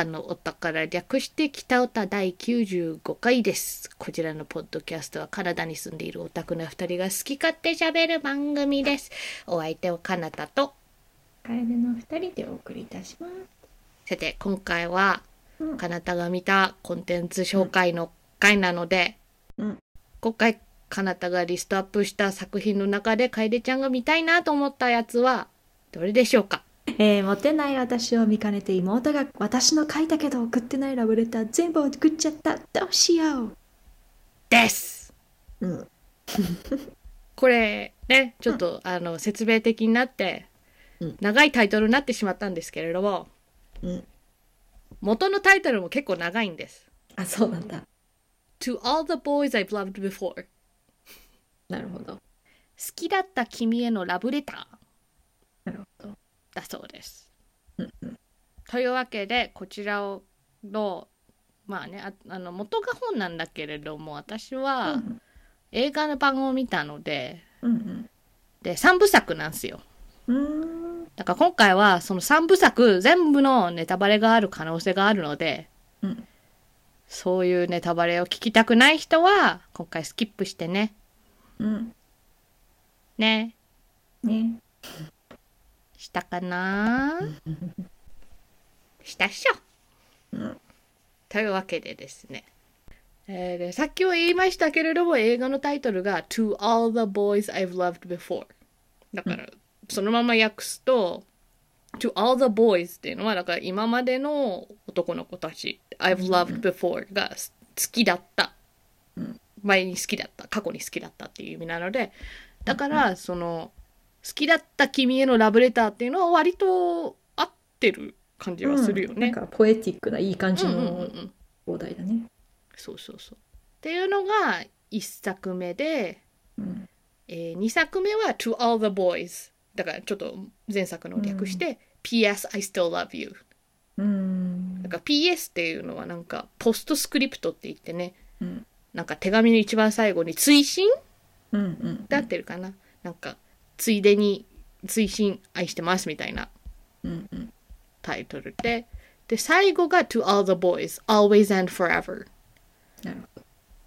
さんのお宝略して北歌第95回です。こちらのポッドキャストはカナダに住んでいるオタクな二人が好き勝手喋る番組です。お相手はカナタと、カエルの二人でお送りいたします。さて今回はうんカナタが見たコンテンツ紹介の回なので、うん今回カナタがリストアップした作品の中でカエデちゃんが見たいなと思ったやつはどれでしょうか？えー、モテない私を見かねて妹が私の書いたけど送ってないラブレター全部送っちゃった。どうしよう。ですうん。これねちょっと、あの説明的になって、うん長いタイトルになってしまったんですけれどもうん。元のタイトルも結構長いんです。あ、そうなんだ。To all the boys I've loved before 好なるほど。きだった君へのラブレターなるほど。だそうです。うんうん。というわけでこちらをのまあねああの元が本なんだけれども私はうん映画の版を見たのでうんで3部作なんですよ。だから今回はその3部作全部のネタバレがある可能性があるのでうん。そういうネタバレを聞きたくない人は今回スキップしてね。うん。ね。ね。したかな？したっしょ。うん。というわけでですね。えーでさっきは言いましたけれども映画のタイトルが To All the Boys I've Loved Before だから、そのまま訳すと To All the Boys っていうのはだから今までの男の子たち I've loved before がす好きだった、うん前に好きだった過去に好きだったっていう意味なのでだからその好きだった君へのラブレターっていうのは割と合ってる感じはするよね。なんかポエティックないい感じうんうんうんうのん放題だね。そうそうそう。っていうのが1作目で、うん。え2作目は To All the Boys。だからちょっと前作の略して、PS I Still Love You。うんだ。から PS っていうのはなんかポストスクリプトって言ってね、うん。なんか手紙の一番最後に追伸うん。うん。で合ってるかな、なんかついでに追伸愛してますみたいな。タイトルで、で最後が To All the Boys Always and Forever。なるほど。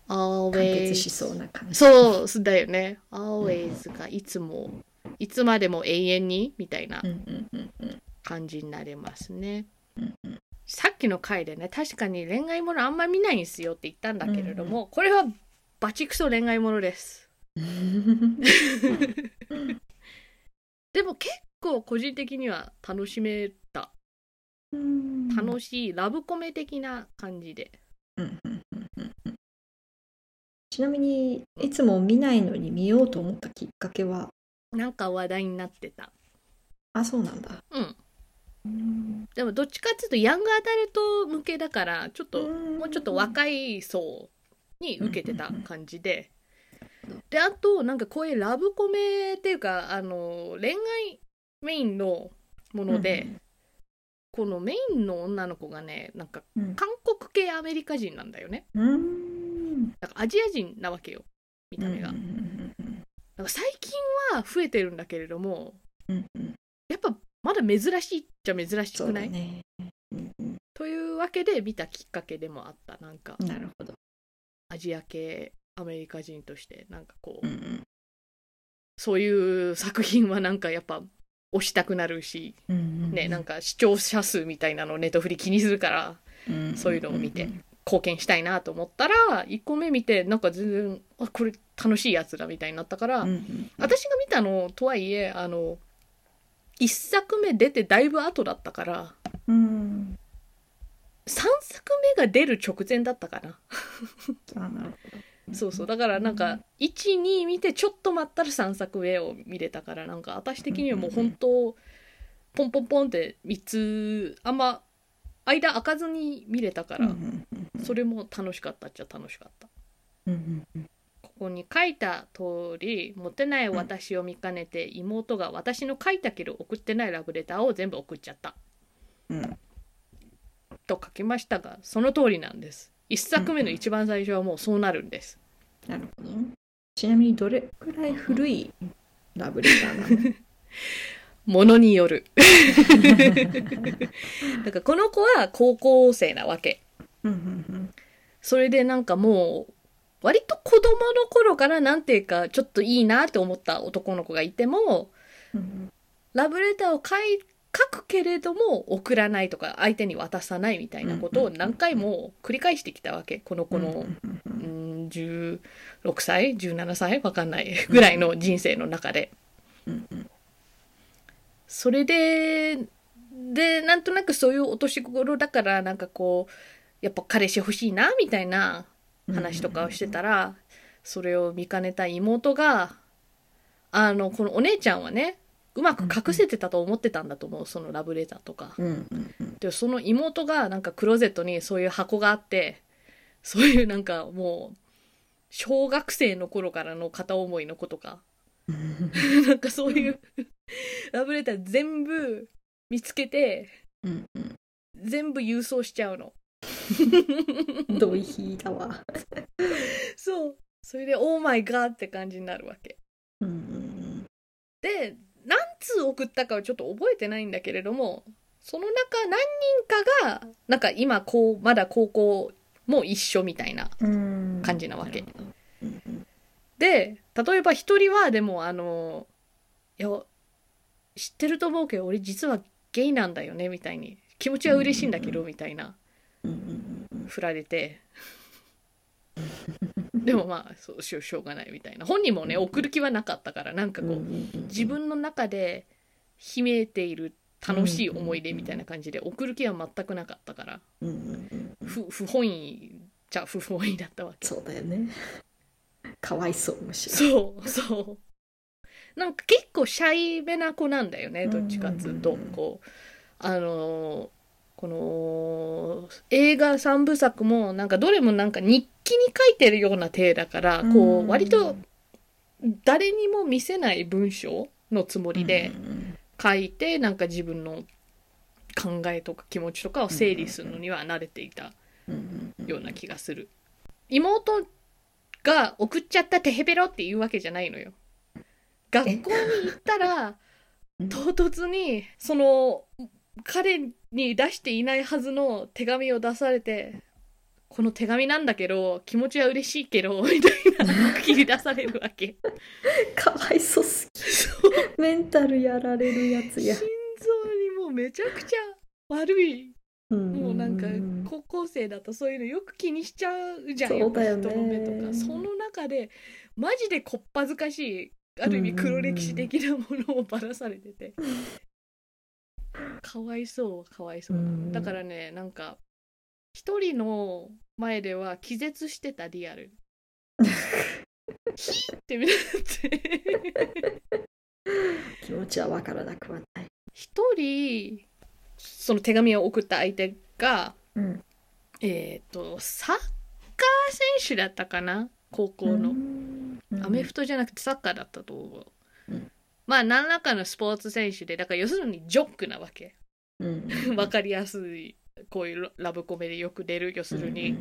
完 Always 結しそうな感じ。そうだよね。always がいつも、いつまでも永遠にみたいな。感じになりますね。さっきの回でね、確かに恋愛ものあんま見ないんですよって言ったんだけれども、これはバチクソ恋愛ものです。でも結構個人的には楽しめた。うん楽しいラブコメ的な感じで。うんうんうんうんうんちなみにいつも見ないのに見ようと思ったきっかけは？なんか話題になってた。あそうなんだうん。うんでもどっちかっていうとヤングアダルト向けだから、ちょっとうんもうちょっと若い層に受けてた感じで。で、あと、なんかこういうラブコメっていうか、あの、恋愛メインのもので、このメインの女の子がね、なんかうん。韓国系アメリカ人なんだよね。うん。だからアジア人なわけよ、見た目が。うだんから最近は増えてるんだけれども、うんうん。やっぱまだ珍しいっちゃ珍しそくない、というわけで見たきっかけでもあった。なんか、なるほど。アジア系アメリカ人としてなんかこう、うんうん。そういう作品はなんかやっぱ推したくなるし、うんうんね、なんか視聴者数みたいなのをネットフリ気にするからうんそういうのを見て貢献したいなと思ったら1個目見てなんか全然あこれ楽しいやつだみたいになったから、うんうん私が見たのとはいえあの1作目出てだいぶ後だったからうん。3作目が出る直前だったかな。あなるほどそうそう。だからなんか12見てちょっと待ったら3作目を見れたからなんか私的にはもう本当ポンポンポンって3つあんま間開かずに見れたからそれも楽しかったっちゃ楽しかった。ここに書いた通りモテない私を見かねて妹が私の書いたけど送ってないラブレターを全部送っちゃった。うん。と書きましたがその通りなんです1作目の一番最初はもうそうなるんですなるほどちなみにどれくらい古いラブレターなの？ものによる。だからこの子は高校生なわけ。それでなんかもう、割と子供の頃からなんていうか、ちょっといいなって思った男の子がいても、うんラブレターを書い書くけれども送らないとか相手に渡さないみたいなことを何回も繰り返してきたわけ。この子の、うん、16歳17歳わかんないぐらいの人生の中で。それででなんとなくそういうお年頃だからなんかこうやっぱ彼氏欲しいなみたいな話とかをしてたらそれを見かねた妹があのこのお姉ちゃんはねうまく隠せてたと思ってたんだと思うそのラブレターとか。でその妹がなんかクローゼットにそういう箱があってそういうなんかもう小学生の頃からの片思いの子とか なんかそういうラブレター全部見つけてうんうん全部郵送しちゃうの。ドイヒーだわ。そうそれで「オーマイガー」って感じになるわけ。うんうんで何通送ったかはちょっと覚えてないんだけれどもその中何人かがなんか今こうまだ高校も一緒みたいなうん。感じなわけ。で例えば一人はでもあの「いや知ってると思うけど俺実はゲイなんだよね」みたいに気持ちは嬉しいんだけどみたいな振られて でもまあそうしょしょうがないみたいな。本人もね送る気はなかったからなんかこう自分の中で秘めている楽しい思い出みたいな感じで送る気は全くなかったから不不本意じゃ不本意だったわけ。そうだよね。かわいそうむしろ。そうそう。なんか結構シャイめな子なんだよねどっちかっつうと。こうあのーこの映画3部作もなんかどれもなんか日記に書いてるような体だからこうん。う割と誰にも見せない文章のつもりでうん書いてなんか自分の考えとか気持ちとかを整理するのには慣れていたうんうんような気がする。妹が送っちゃったテヘペロっていうわけじゃないのよ。学校に行ったらうん。唐突にその彼に出していないはずの手紙を出されてこの手紙なんだけど気持ちは嬉しいけど みたいな切り出されるわけ。かわいそうすそう。ぎ。メンタルやられるやつや。心臓にもうめちゃくちゃ悪い。ももうなんか高校生だとそういうのよく気にしちゃうじゃんそうだよね。人の目とか。その中でマジでこっぱずかしいある意味黒歴史的なものをばらされててかわいそうかわいそう。うんだからねなんか一人の前では気絶してたリアル。ヒーって見られて。気持ちはわからなくはない。一人その手紙を送った相手がうん。えっ、とサッカー選手だったかな高校の、アメフトじゃなくてサッカーだったと思う、うんまあ何らかのスポーツ選手でだから要するにジョックなわけ。うん わかりやすいこういうラブコメでよく出る要するに、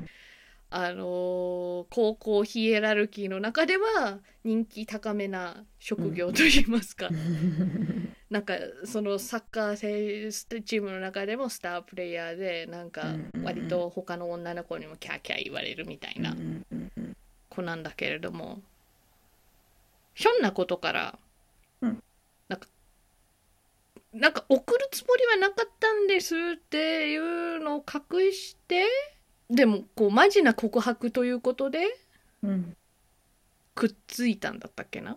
あのー高校ヒエラルキーの中では人気高めな職業といいますか、なんかそのサッカー選チームの中でもスタープレイヤーでなんか割と他の女の子にもキャーキャー言われるみたいな子なんだけれども。ひょんなことから、なんか送るつもりはなかったんですっていうのを隠してでもこうマジな告白ということでうん。くっついたんだったっけな。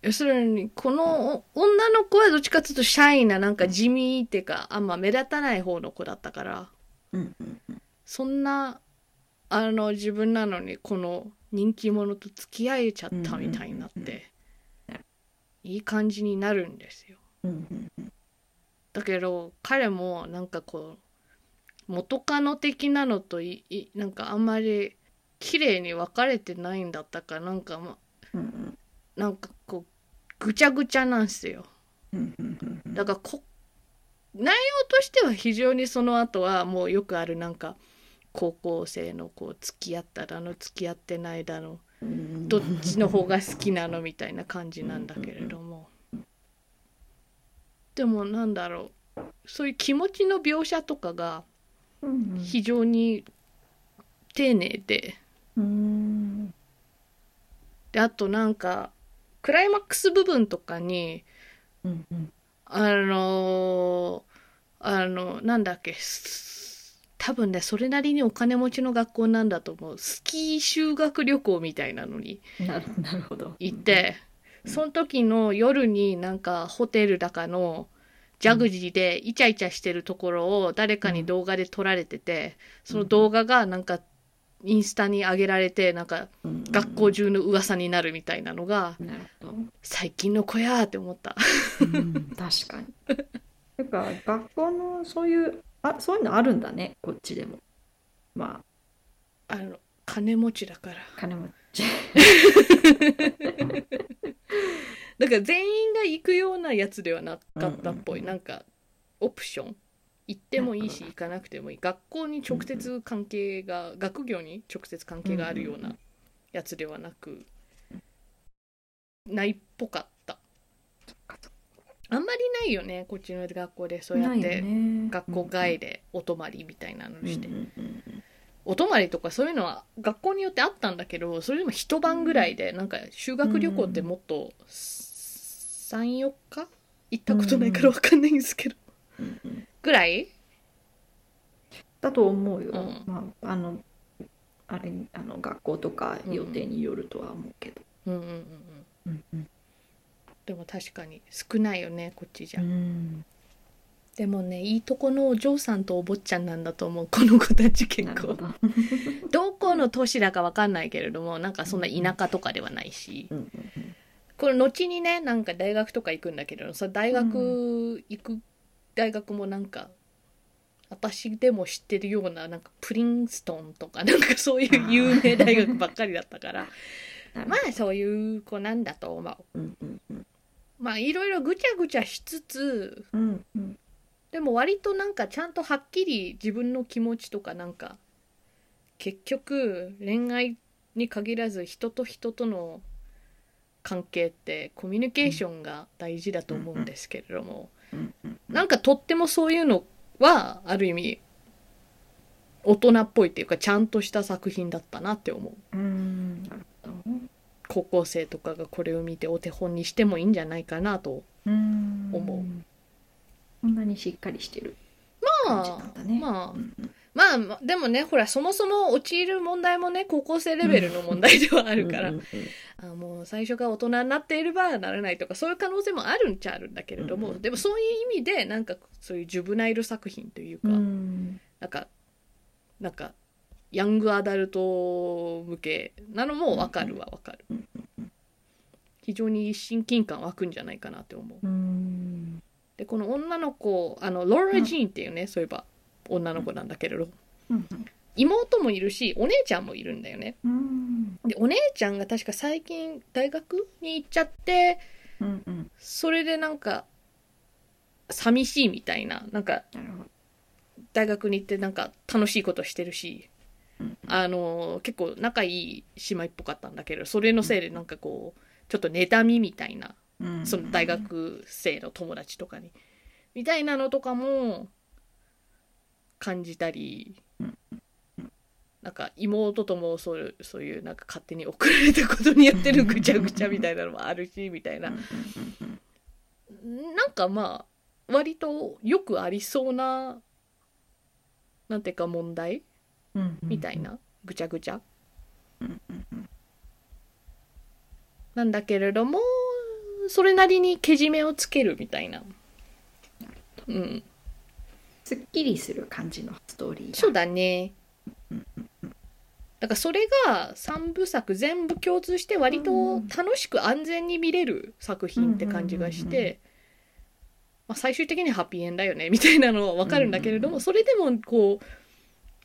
要するにこの女の子はどっちかっていうとシャイななんか地味っていうかあんま目立たない方の子だったからうんうん。そんなあの自分なのにこの人気者と付き合えちゃったみたいになっていい感じになるんですよ。だけど彼もなんかこう元カノ的なのといいなんかあんまり綺麗に分かれてないんだったかなんかまうんなんかこうぐちゃぐちゃなんですよ。だからこ内容としては非常にその後はもうよくあるなんか高校生のこう付き合っただの付き合ってないだのうん。どっちの方が好きなのみたいな感じなんだけれども。でもなんだろうそういう気持ちの描写とかがうん。非常に丁寧で。うん。であとなんかクライマックス部分とかにあのあのなんだっけす多分ねそれなりにお金持ちの学校なんだと思う。スキー修学旅行みたいなのになる なるほど。行って、その時の夜になんかホテルだかのジャグジーでイチャイチャしてるところを誰かに動画で撮られてて、その動画がなんかインスタに上げられてなんかうん。学校中の噂になるみたいなのが最近の子やーって思った。うん確かに。なんか学校のそういうあそういうのあるんだねこっちでも。まあ。あの金持ちだから。金持ち。だから全員が行くようなやつではなかったっぽい、うんうんうん。なんかオプション。行ってもいいし行かなくてもいい。学校に直接関係が、学業に直接関係があるようなやつではなく、ないっぽかったあんまりないよねこっちの学校でそうやって。ね。学校外でお泊まりみたいなのして、お泊まりとかそういうのは学校によってあったんだけどそれでも一晩ぐらいで、なんか修学旅行ってもっと34日行ったことないから分かんないんですけど、ぐらい？だと思うよ。うん。まああのあれあの学校とか予定によるとは思うけど。うんうんうんうん。うんうんでも確かに少ないよねこっちじゃ、うん。でもねいいとこのお嬢さんとお坊ちゃんなんだと思うこの子たち結構。ど。どこの都市だか分かんないけれどもなんかそんな田舎とかではないし、うんうんこれ後にねなんか大学とか行くんだけどそれ大学行く大学もなんか私でも知ってるようななんかプリンストンとかなんかそういう有名大学ばっかりだったから。うんまあそういう子なんだと思う。うんうんうんまあいろいろぐちゃぐちゃしつつうんうんでも割となんかちゃんとはっきり自分の気持ちとかなんか結局恋愛に限らず人と人との関係ってコミュニケーションが大事だと思うんですけれどもうんうんなんかとってもそういうのはある意味大人っぽいっていうかちゃんとした作品だったなって思ううん。高校生とかがこれを見てお手本にしてもいいんじゃないかなと。うん。思う。こんなにしっかりしてる感じまあなんだね。まあまあまあでもねほらそもそも陥る問題もね高校生レベルの問題ではあるから、あもう最初から大人になっていればなれないとかそういう可能性もあるんちゃあるんだけれども、うんうん。でもそういう意味でなんかそういうジュブナイル作品というか、うん。なんかなんかヤングアダルト向けなのもわかるはわかる、うん非常に親近感湧くんじゃないかなって思う。うん。でこの女の子あのローラ・ジーンっていうね、そういえば女の子なんだけれど。うん妹もいるしお姉ちゃんもいるんだよね。うん。でお姉ちゃんが確か最近大学に行っちゃってそれでなんか寂しいみたいななんか。大学に行ってなんか楽しいことしてるし。うんあの結構仲いい姉妹っぽかったんだけどそれのせいでなんかこうちょっと妬みみたいなうん。その大学生の友達とかにみたいなのとかも感じたりうんなんか妹ともそういうそういうなんか勝手に送られたことによってるぐちゃぐちゃみたいなのもあるし みたいな。なんかまあ割とよくありそうななんていうか問題みたいなぐちゃぐちゃ。なんだけれどもそれなりにけじめをつけるみたいな。うん、すっきりする感じのストーリーそうだね。だからそれが3部作全部共通して割と楽しく安全に見れる作品って感じがして、まあ、最終的にハッピーエンドだよねみたいなのは分かるんだけれどもそれでもこう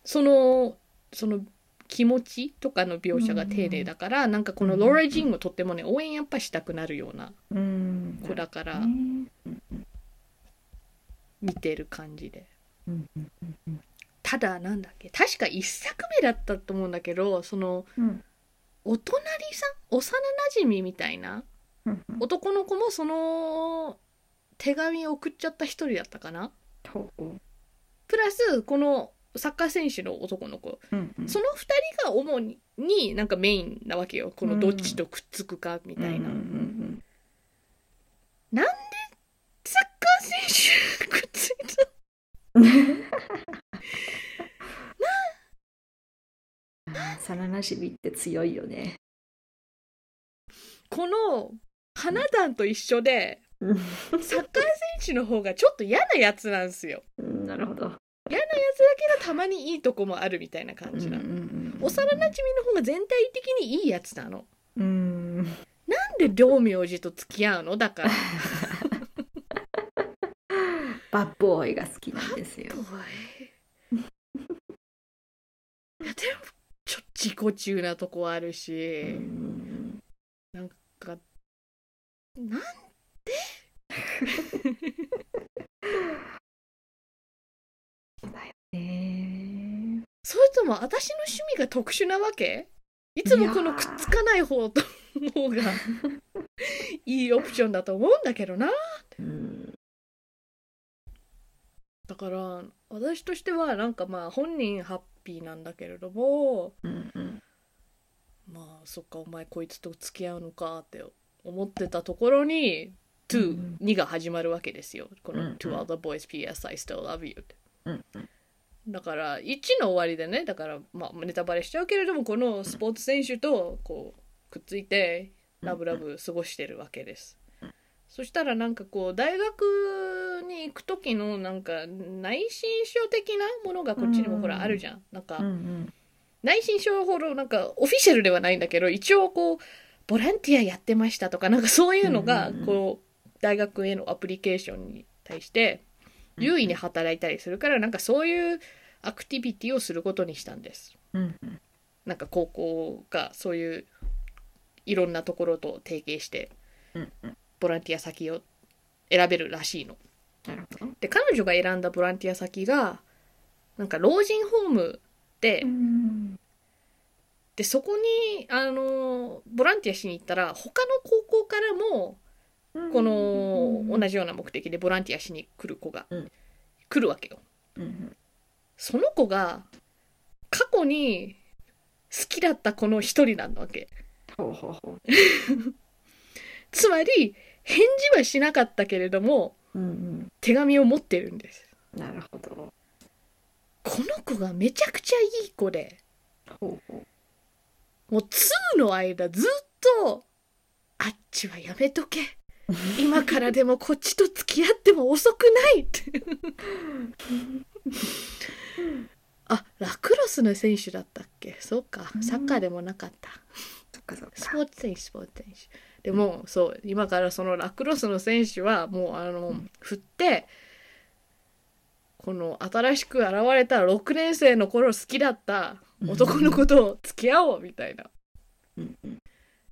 そのその気持ちとかの描写が丁寧だからなんかこのローラ・ジンをとってもね応援やっぱしたくなるようなうん。子だからね見てる感じで。うんうんうんうん。ただなんだっけ確か1作目だったと思うんだけどそのうん。お隣さん幼なじみみたいなうん男の子もその手紙を送っちゃった一人だったかなプラスこのサッカー選手の男の子。ううんうん。その二人が主にになんかメインなわけよ。このどっちとくっつくかみたいな、うんうんなんでサッカー選手くっついた？うんあー幼なじみって強いよね。この花壇と一緒でうん。サッカー選手の方がちょっと嫌なやつなんですよ。うんなるほど嫌なやつだけどたまにいいとこもあるみたいな感じなの、うんうん幼なじみの方が全体的にいいやつなの。うん。なんで両名字と付き合うの？だから。バッボーイが好きなんですよ。おい いやでもちょっと自己中なとこあるし、うん。なんかなん ねそれとも私の趣味が特殊なわけ？いつもこのくっつかない方と方がいいオプションだと思うんだけどな。うん。だから私としてはなんかまあ本人ハッピーなんだけれどもうんうん。まあそっかお前こいつと付き合うのかって思ってたところに「to、うん。2が始まるわけですよ。このうんうん「To all the boys PS I still love you」って。うんうんだから1の終わりでねだからまあネタバレしちゃうけれどもこのスポーツ選手とこうくっついてラブラブ過ごしてるわけです。そしたらなんかこう大学に行く時のなんか内申書的なものがこっちにもほらあるじゃん。なんか内申書ほどなんかオフィシャルではないんだけど一応こうボランティアやってましたとかなんかそういうのがこう大学へのアプリケーションに対して優位に働いたりするからなんかそういうアクティビティをすることにしたんです。うんうん。なんか高校がそういういろんなところと提携してボランティア先を選べるらしいの。で彼女が選んだボランティア先がなんか老人ホームで、うん。でそこにあのボランティアしに行ったら他の高校からもこの同じような目的でボランティアしに来る子がうん。来るわけよ。うんその子が過去に好きだった子の一人なわけ。ほうほうほ つまり返事はしなかったけれどもううん。手紙を持ってるんです。うんなるほど。この子がめちゃくちゃいい子でほうほもう2の間ずっとあっちはやめとけ今からでもこっちと付き合っても遅くないって。あラクロスの選手だったっけ？そうか。サッカーでもなかった。そっかそっスかポーツ選手スポーツ選手。でもそう今からそのラクロスの選手はもうあの振ってこの新しく現れた6年生の頃好きだった男の子と付き合おうみたいな。うんうん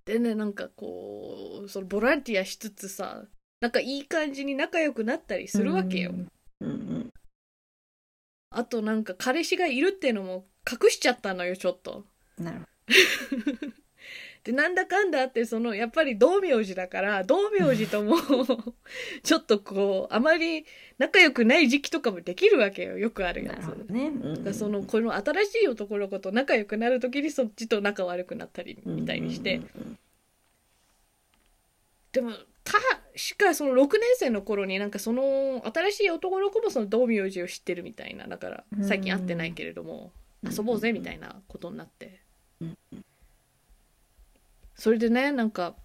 でねなんかこうそのボランティアしつつさなんかいい感じに仲良くなったりするわけよ、うんうんあとなんか彼氏がいるっていうのも隠しちゃったのよちょっと。なるほ でなんだかんだあってそのやっぱり道明寺だから道明寺とも ちょっとこうあまり仲良くない時期とかもできるわけよ。よくあるやつ。ね。うんうんだからそのこの新しい男の子と仲良くなる時にそっちと仲悪くなったりみたいにして、うんうんでも確かその6年生の頃になんかその新しい男の子もその道明寺を知ってるみたいな。だから最近会ってないけれどもうん。遊ぼうぜみたいなことになって。うんそれでねなんか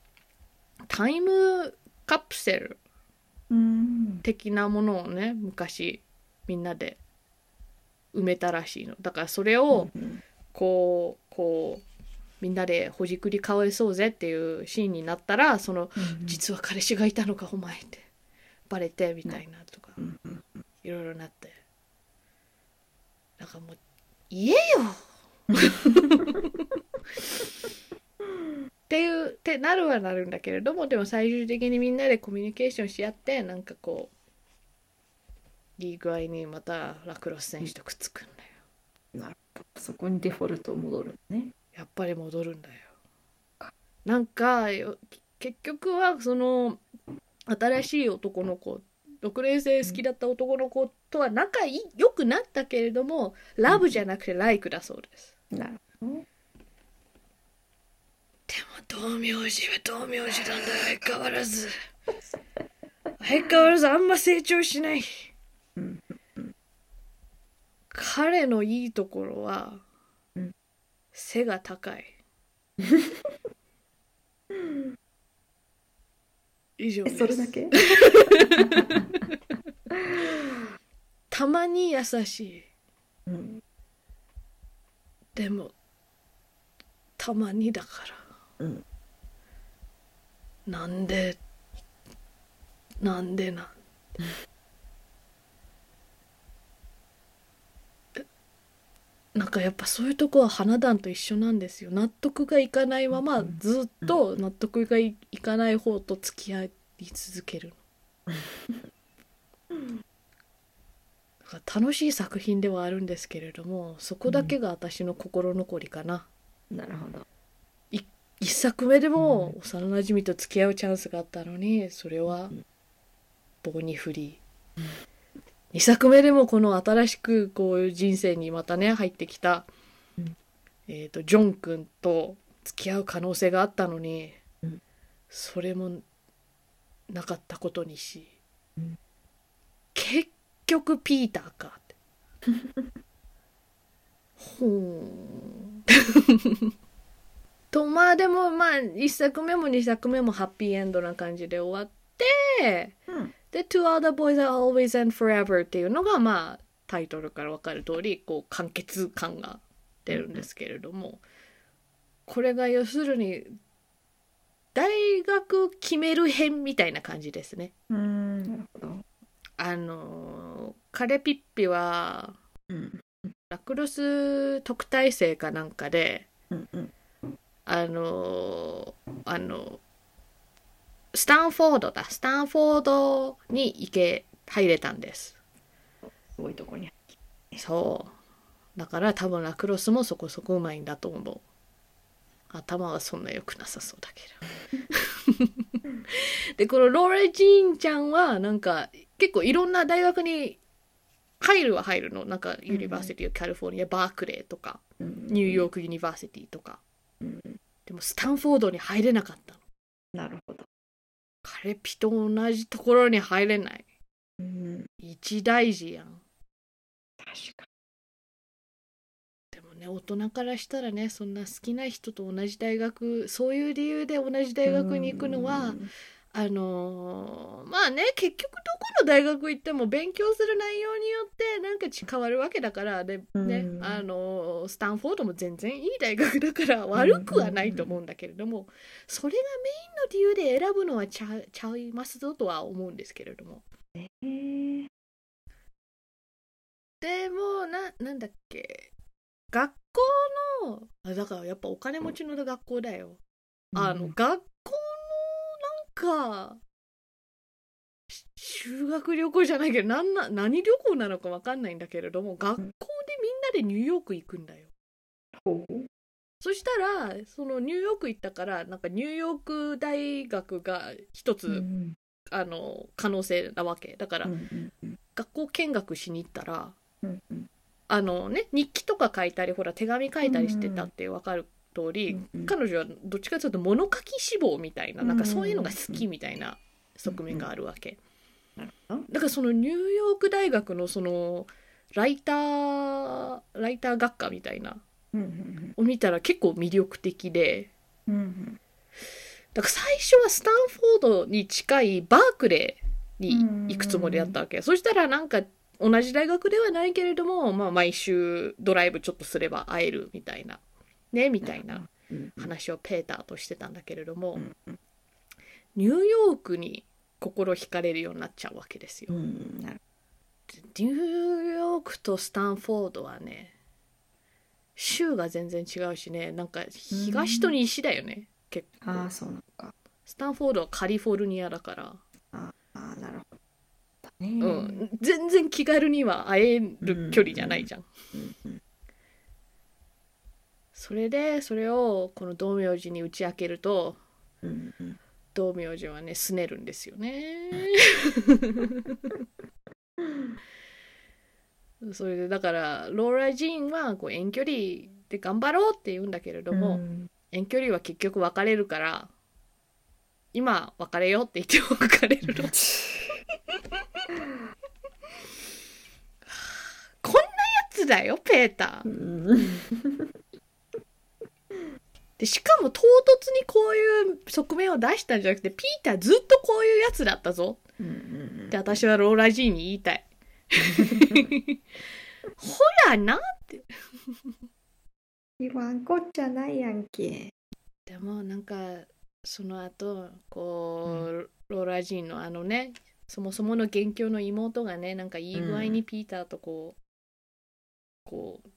タイムカプセルうん。的なものをね昔みんなで埋めたらしいの。だからそれをうんこうこうみんなでほじくり返そうぜっていうシーンになったらそのうん実は彼氏がいたのかお前ってバレてみたいなとかいろいろなって。だからもう言えよ っていうってなるはなるんだけれどもでも最終的にみんなでコミュニケーションし合ってなんかこういい具合にまたラクロス選手とくっつくんだよ。なるほど。そこにデフォルト戻るね。やっぱり戻るんだよ。なんかよ結局はその新しい男の子6年生好きだった男の子とは仲良くなったけれどもラブじゃなくてライクだそうです、なるほど。でも道明寺は道明寺なんだ相変わらず。相変わらずあんま成長しない。うん彼のいいところは、うん背が高い。以上え、です。それだけ？たまに優しい。うん。でもたまにだからうん。なんでなんでなん？えなんかやっぱそういうとこは花壇と一緒なんですよ。納得がいかないままうんずっと納得がいいかない方と付き合い続けるの。だから楽しい作品ではあるんですけれどもそこだけが私の心残りかな、なるほど。一作目でも幼なじみと付き合うチャンスがあったのにそれは棒に振り。二作目でもこの新しくこういう人生にまたね入ってきた、うん。えー、とジョン君と付き合う可能性があったのに、うん。それもなかったことにし、うん。結局ピーターか。っ てほーんとまあでもまあ1作目も2作目もハッピーエンドな感じで終わってうん。で「To All the Boys Are Always and Forever」っていうのがまあタイトルから分かる通りこう完結感が出るんですけれども、これが要するに大学決める編みたいな感じですね。うん。なるほど。あのカレピッピはうん。ラクロス特待生かなんかでうん。うん。あのあのスタンフォードだ。スタンフォードに行け入れたんです。すごいとこに。そう。だから多分ラクロスもそこそこうまいんだと思う。頭はそんな良くなさそうだけど。でこのローラ・ジーンちゃんはなんか結構いろんな大学に入るは入るの。なんか University California, Berkeley とかうん。 New York University とかうん。でもスタンフォードに入れなかったのなるほど。カレピと同じところに入れないうん。一大事やん確かでもね大人からしたらねそんな好きな人と同じ大学そういう理由で同じ大学に行くのはうんあのーまあね結局どこの大学行っても勉強する内容によってなんか変わるわけだからで、ねうん。あのースタンフォードも全然いい大学だから悪くはないと思うんだけれどもそれがメインの理由で選ぶのはちゃちゃいますぞとは思うんですけれども。へえ。でもななんだっけ学校のあだからやっぱお金持ちの学校だよ。あの、か。し修学旅行じゃないけどなんな何旅行なのかわかんないんだけれども学校でみんなでニューヨーク行くんだよ。そしたらそのニューヨーク行ったからなんかニューヨーク大学が一つ、うんあの可能性なわけ。だから、うん学校見学しに行ったらうんうん。あのね日記とか書いたりほら手紙書いたりしてたって分かる通り、うんうん。彼女はどっちかというと物書き志望みたいななんかそういうのが好きみたいな側面があるわけ、だからそのニューヨーク大学のそのライターライター学科みたいなを見たら結構魅力的でだから最初はスタンフォードに近いバークレーに行くつもりだったわけ、そしたらなんか同じ大学ではないけれども、まあ、毎週ドライブちょっとすれば会えるみたいなねみたいなうん話をペーターとしてたんだけれども、うんうん。ニューヨークに心惹かれるようになっちゃうわけですよ。ニューヨークとスタンフォードはね州が全然違うしねなんか東と西だよね、結構。ああそうなのか。スタンフォードはカリフォルニアだから、ああなるほど。だうねん、全然気軽には会える距離じゃないじゃん。うんうんそれでそれをこの道明寺に打ち明けるとうんうん。道明寺はねすねるんですよね。それでだからローラ・ジーンはこう遠距離で頑張ろうって言うんだけれども、うん。遠距離は結局別れるから今別れようって言って別れるの。こんなやつだよペーター。うんでしかも唐突にこういう側面を出したんじゃなくてピーターずっとこういうやつだったぞ。うんって私はローラ・ジーンに言いたい。ほらなって。言わんこっちゃないやんけ。でもなんかその後こう、ローラ・ジーンのあのねそもそもの元凶の妹がねなんかいい具合にピーターとこう、こう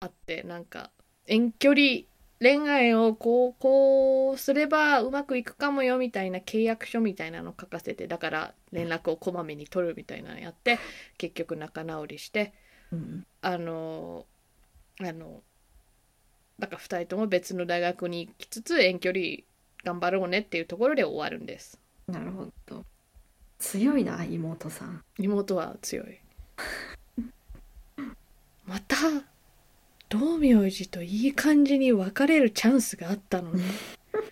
あってなんか遠距離恋愛をこうこうすればうまくいくかもよみたいな契約書みたいなの書かせてだから連絡をこまめに取るみたいなのやって結局仲直りしてうんあのあのだから2人とも別の大学に行きつつ遠距離頑張ろうねっていうところで終わるんですなるほど。強いな、妹さん。妹は強い また道明寺といい感じに別れるチャンスがあったのに。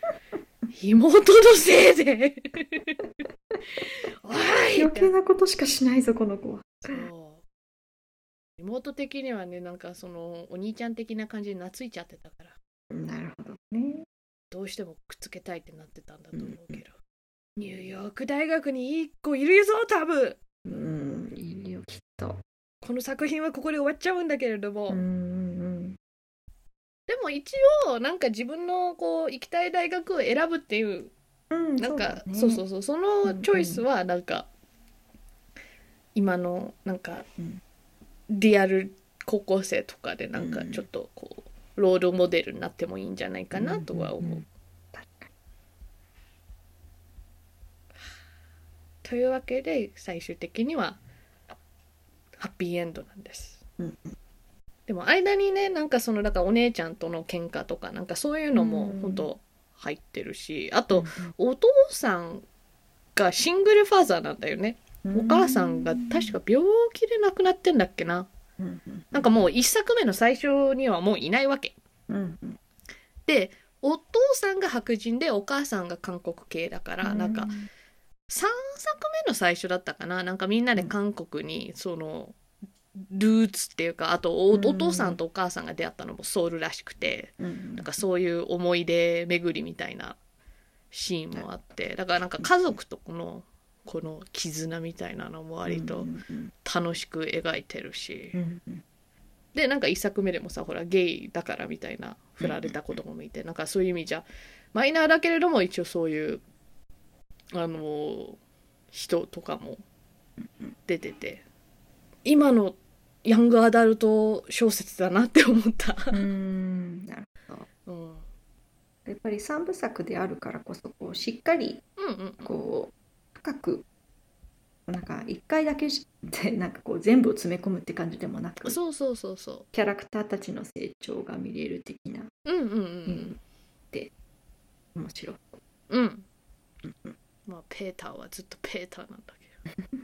妹のせいで。おい。余計なことしかしないぞ、この子は。そう。妹的にはねなんかそのお兄ちゃん的な感じで懐いちゃってたから。なるほどね。どうしてもくっつけたいってなってたんだと思うけど、ニューヨーク大学にいい子いるぞ多分。うん、いいよ、きっと。この作品はここで終わっちゃうんだけれども、うんうんでも一応なんか自分のこう行きたい大学を選ぶっていううん。うん、なんかそうそうそうそのチョイスはなんか今のなんかうんリアル高校生とかでなんかうんちょっとこうロールモデルになってもいいんじゃないかなとは思う。んんん確かというわけで最終的にはハッピーエンドなんです。うんでも間にねなんかそのだからお姉ちゃんとの喧嘩とかなんかそういうのもうん。本当入ってるしあにと、お父さんがシングルファーザーなんだよね、うん。お母さんが確か病気で亡くなってんだっけな。なんかもう一作目の最初にはもういないわけ。でお父さんが白人でお母さんが韓国系だから、なんか3作目の最初だったかな。なんかみんなで韓国にそのルーツっていうかあとお父さんとお母さんが出会ったのもソウルらしくてうん。うんなんかそういう思い出巡りみたいなシーンもあってだからなんか家族とこのこの絆みたいなのも割とうんうん楽しく描いてるし。うんうん。でなんか一作目でもさほらゲイだからみたいな振られた子供もいてなんかそういう意味じゃマイナーだけれども一応そういうあの人とかも出てて今のヤングアダルト小説だなって思った。うんなるほど。うん。やっぱり三部作であるからこそこうしっかりうんうん。こう深くなんか一回だけでなんかこう全部を詰め込むって感じでもなくそうそうそうそキャラクターたちの成長が見れる的なううんうんうん。うんで面白い。うん、うん、まあペーターはずっとペーターなんだけど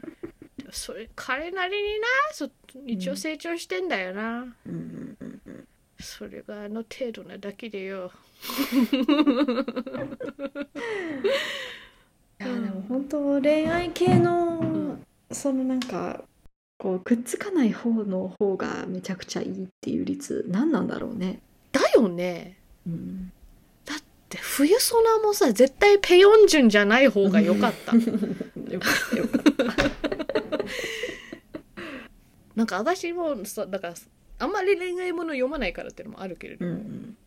それ彼なりになそ一応成長してんだよな、うんうんうんうんそれがあの程度なだけでよ。いやでも本当恋愛系のそのなんかこうくっつかない方の方がめちゃくちゃいいっていう率何なんだろうね。だよね。うん、で冬ソナもさ絶対ペヨンジュンじゃない方が良かった。よかったよかった。なんか私もさだからあんまり恋愛もの読まないからっていうのもあるけれど、うん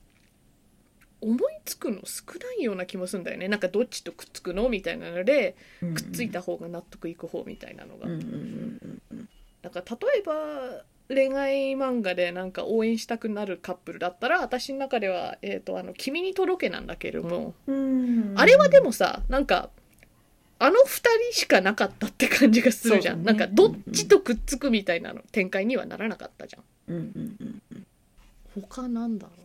思いつくの少ないような気もするんだよね。なんかどっちとくっつくのみたいなのでうん、くっついた方が納得いく方みたいなのが、うんうんうんうんだから例えば恋愛漫画でなんか応援したくなるカップルだったら私の中では「えー、とあの君に届け」なんだけれども、うん。あれはでもさなんかあの二人しかなかったって感じがするじゃん、ね。なんかどっちとくっつくみたいなの展開にはならなかったじゃん。うんうんうんうん他なんだろう。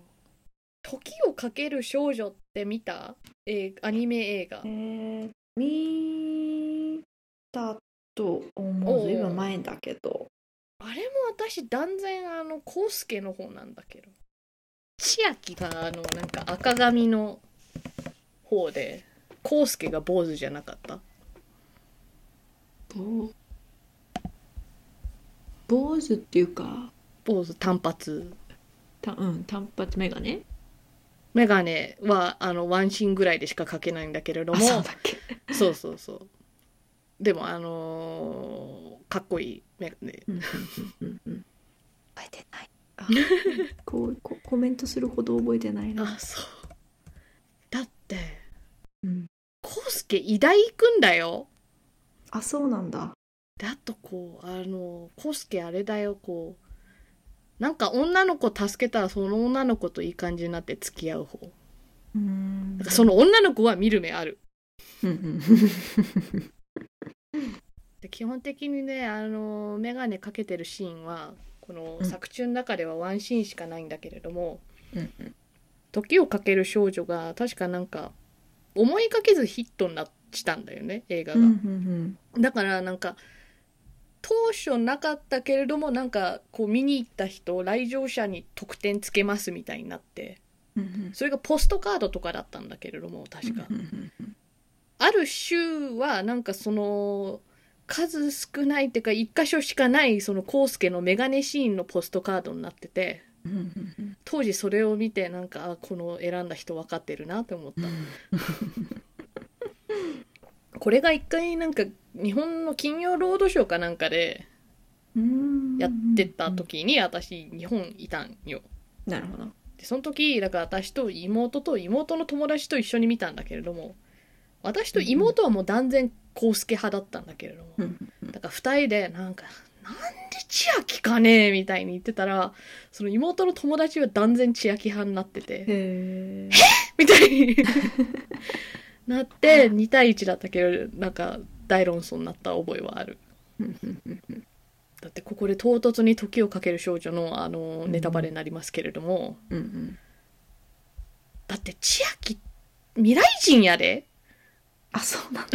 時をかける少女って見た？えアニメ映画。えー、見たと思うおう。ずいぶん前だけど。あれも私断然あのコウスケの方なんだけど。千秋があのなんか赤髪の方でコウスケが坊主じゃなかった？ぼ坊主っていうか。坊主単発。たうん単発メガネ。メガネはあのワンシーンぐらいでしかかけないんだけれども。あそうだっけ。そうそうそう。でもあのーかっこいいメガネ。うんうんうんうん。覚えてない。あこうこコメントするほど覚えてないな。あそう。だってうん。コウスケ医大行くんだよあそうなんだ。であとこうあのコウスケあれだよこうなんか女の子助けたらその女の子といい感じになって付き合う方。うん。だからその女の子は見る目ある。で基本的にねあの眼鏡かけてるシーンはこのうん。作中の中ではワンシーンしかないんだけれどもうんうん「時をかける少女」が確かなんか思いがけずヒットになしたんだよね映画が、うんうんだからなんか当初なかったけれどもなんかこう見に行った人来場者に得点つけますみたいになってうんうん。それがポストカードとかだったんだけれども確か、うんうんうんある州はなんかその数少ないっていうか一箇所しかないそのコウスケのメガネシーンのポストカードになっててうんうんうん。当時それを見てなんかあこの選んだ人分かってるなって思った、これが一回なんか日本の金曜ロードショーかなんかでうん。やってた時に私日本いたんよ。なるほど。でその時だから私と妹と妹の友達と一緒に見たんだけれども私と妹はもう断然コウスケ派だったんだけれども、だから二人でなんか「なんで千秋かね?」みたいに言ってたらその妹の友達は断然千秋派になっててへえみたいに なって2対1だったけどなんか大論争になった覚えはある。だってここで唐突に時をかける少女のあのネタバレになりますけれども、うんうん。だって千秋未来人やで。あそうなんだ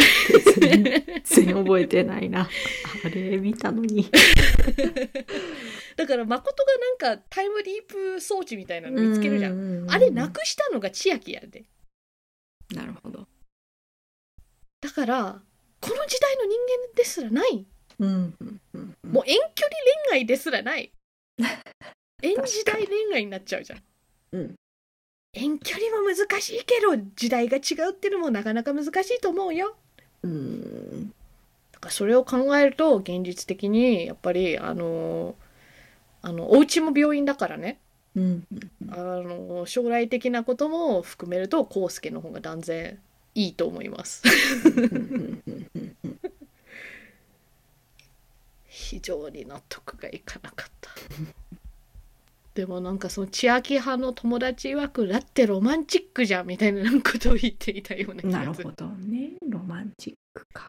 全然覚えてないな。あれ見たのに。だから誠がなんかタイムリープ装置みたいなの見つけるじゃん。ん。あれなくしたのが千秋やで。なるほどだからこの時代の人間ですらない。うんもう遠距離恋愛ですらない。遠時代恋愛になっちゃうじゃん。うん。遠距離も難しいけど時代が違うっていうのもなかなか難しいと思うよ。うん。だからそれを考えると現実的にやっぱりあのあのお家も病院だからね。うんあの将来的なことも含めると康介の方が断然いいと思います。非常に納得がいかなかった。でもなんかその千秋派の友達曰くだってロマンチックじゃんみたいなことを言っていたような気がする。なるほどね。ロマンチックか。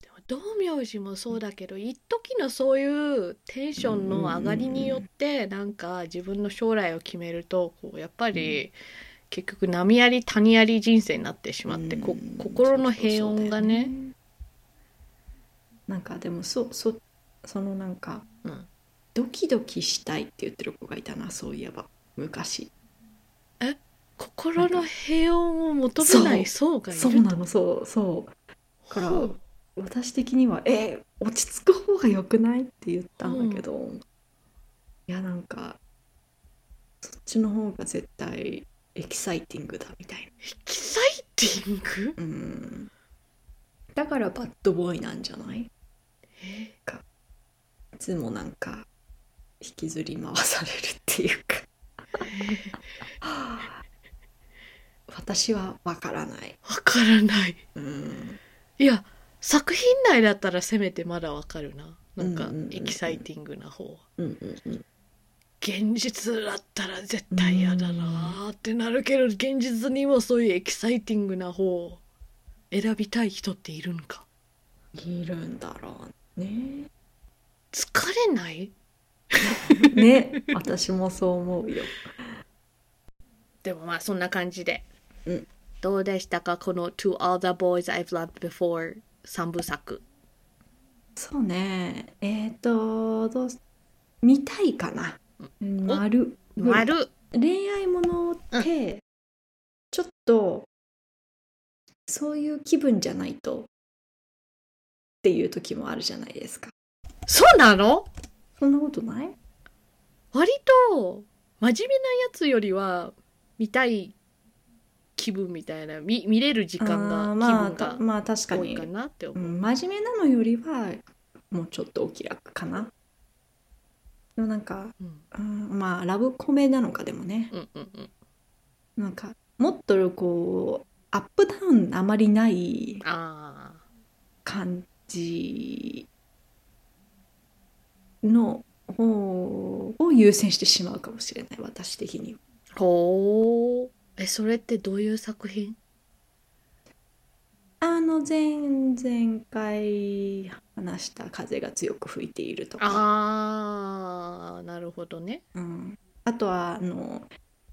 でも道明寺もそうだけど一時のそういうテンションの上がりによってなんか自分の将来を決めるとこうやっぱり結局波あり谷あり人生になってしまってこうん心の平穏がね。そうだよなんかでもそそそのなんかうん。ドキドキしたいって言ってる子がいたなそういえば。昔。心の平穏を求めない層がいる？そうなのそうそう。から私的には「え落ち着く方が良くない?」って言ったんだけど、いやなんかそっちの方が絶対エキサイティングだみたいな。エキサイティング？うん。だから bad boy なんじゃない？いつもなんか引きずり回されるっていうか。私はわからない。わからない。うん。いや作品内だったらせめてまだわかるな。なんかエキサイティングな方は。うんうんうん現実だったら絶対嫌だなーってなるけど現実にもそういうエキサイティングな方を選びたい人っているんか？いるんだろうね。疲れない？ね。私もそう思うよ。でもまあそんな感じで、うん。どうでしたか？この To All the Boys I've Loved Before 三部作。そうね。えっ、とどうす見たいかな丸。丸。恋愛ものって、ちょっとそういう気分じゃないとっていう時もあるじゃないですか。そうなの？そんなことない？割と真面目なやつよりは見たい気分みたいな見見れる時間がまあまあ確かに。多いかなって思う、うん、真面目なのよりはもうちょっとお気楽かなでもなんか、うん。うん、まあラブコメなのかでもね。うんうんうん。なんかもっとこうアップダウンあまりないあ感じの方を優先してしまうかもしれない私的には。あほうえそれってどういう作品？あの前々回話した風が強く吹いているとか。ああなるほどね。うん、あとはあの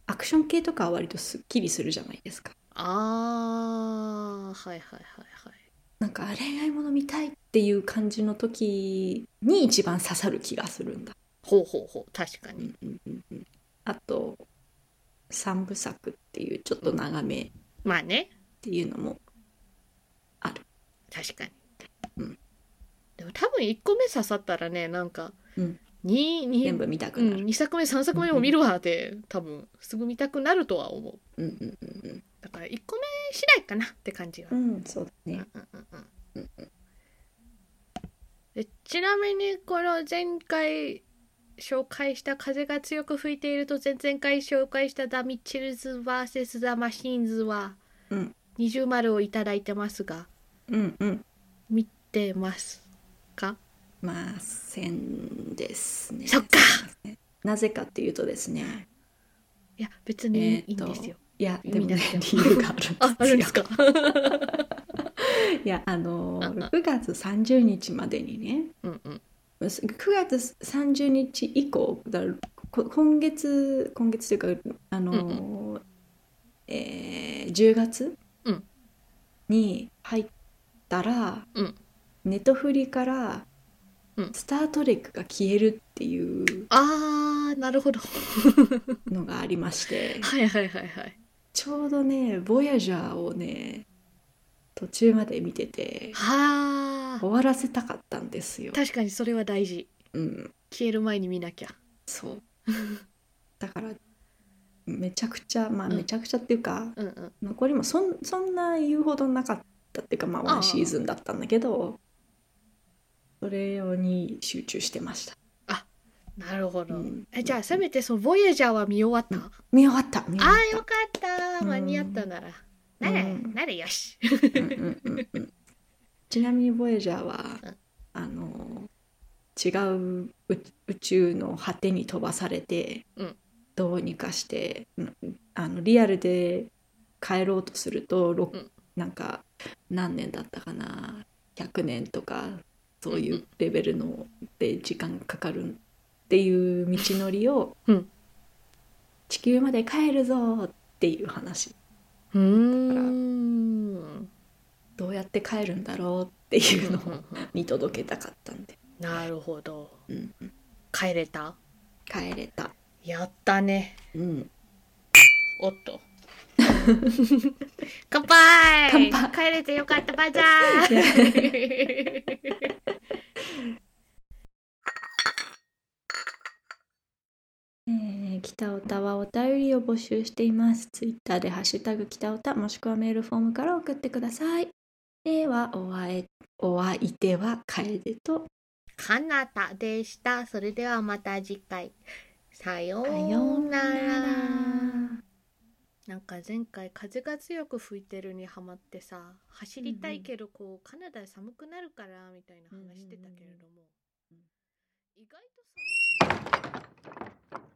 アクション系とかは割とすっきりするじゃないですか。ああはいはいはいはい。なんか恋愛もの見たいっていう感じの時に一番刺さる気がするんだ、ほうほうほう確かに。うんうんうんうん。あと三部作っていうちょっと長めっまあね。ていうのも確かに、うん。でも多分1個目刺さったらねなんか、うん。にに全部見たくうん、なる、2作目3作目も見るわって多分すぐ見たくなるとは思う。うん、うんうんだから1個目次第かなって感じが、うんうんそうだね。うんうんうん。でちなみにこの前回紹介した「風が強く吹いている」と前々回紹介した「ザ・ミッチェルズ vs ザ・マシーンズ」はうん。二重丸をいただいてますがうんうん。見てますか？まあせんですね。そっか。なぜかっていうとですね。いや別えにいいんですよ。いやでもね理由があるんですよ。ああるんですか。いやあのうんうん9月30日までにねうんうん。9月30日以降今月今月というかあの、えー10月うん。に入ったら、うんネトフリからうん「スター・トレック」が消えるっていうあーなるほど。のがありましてはいはいはいはい。ちょうどね「ボヤジャー」をね途中まで見ててはあ終わらせたかったんですよ。確かにそれは大事。うん消える前に見なきゃ。そう だからめちゃくちゃまあうんめちゃくちゃっていうか、うんうん。残りもそんそんな言うほどなかったっていうかまあああ。ワンシーズンだったんだけどそれに集中してました。なるほど。うん。えじゃあせめてそのボイエジャーは見終わった？見終わった。見終あわっーよかった。うん。間に合ったなら。なら、うん。ならよし。た、うんうんうんうん。ちなみにボヤジャーは、うん。あの違う宇宇宙の果てに飛ばされて、うん。どうにかしてうんあのリアルで帰ろうとすると、ろうん。なんか何年だったかな？100年とかそういうレベルので時間かかるっていう道のりを、うん。地球まで帰るぞっていう話。うーん。どうやって帰るんだろうっていうのを見届けたかったんで、なるほど。うんうん。帰れた？帰れた、やったね。うん、おっと。乾杯乾杯帰れてよかったバザーえー、北オタはお便りを募集しています。ツイッターでハッシュタグ北オタもしくはメールフォームから送ってください。ではおあえお相手は楓とかなたでした。それではまた次回。さようなら。なんか前回風が強く吹いてるにハマってさ走りたいけどこうカナダ寒くなるからみたいな話してたけれども、意外と寒く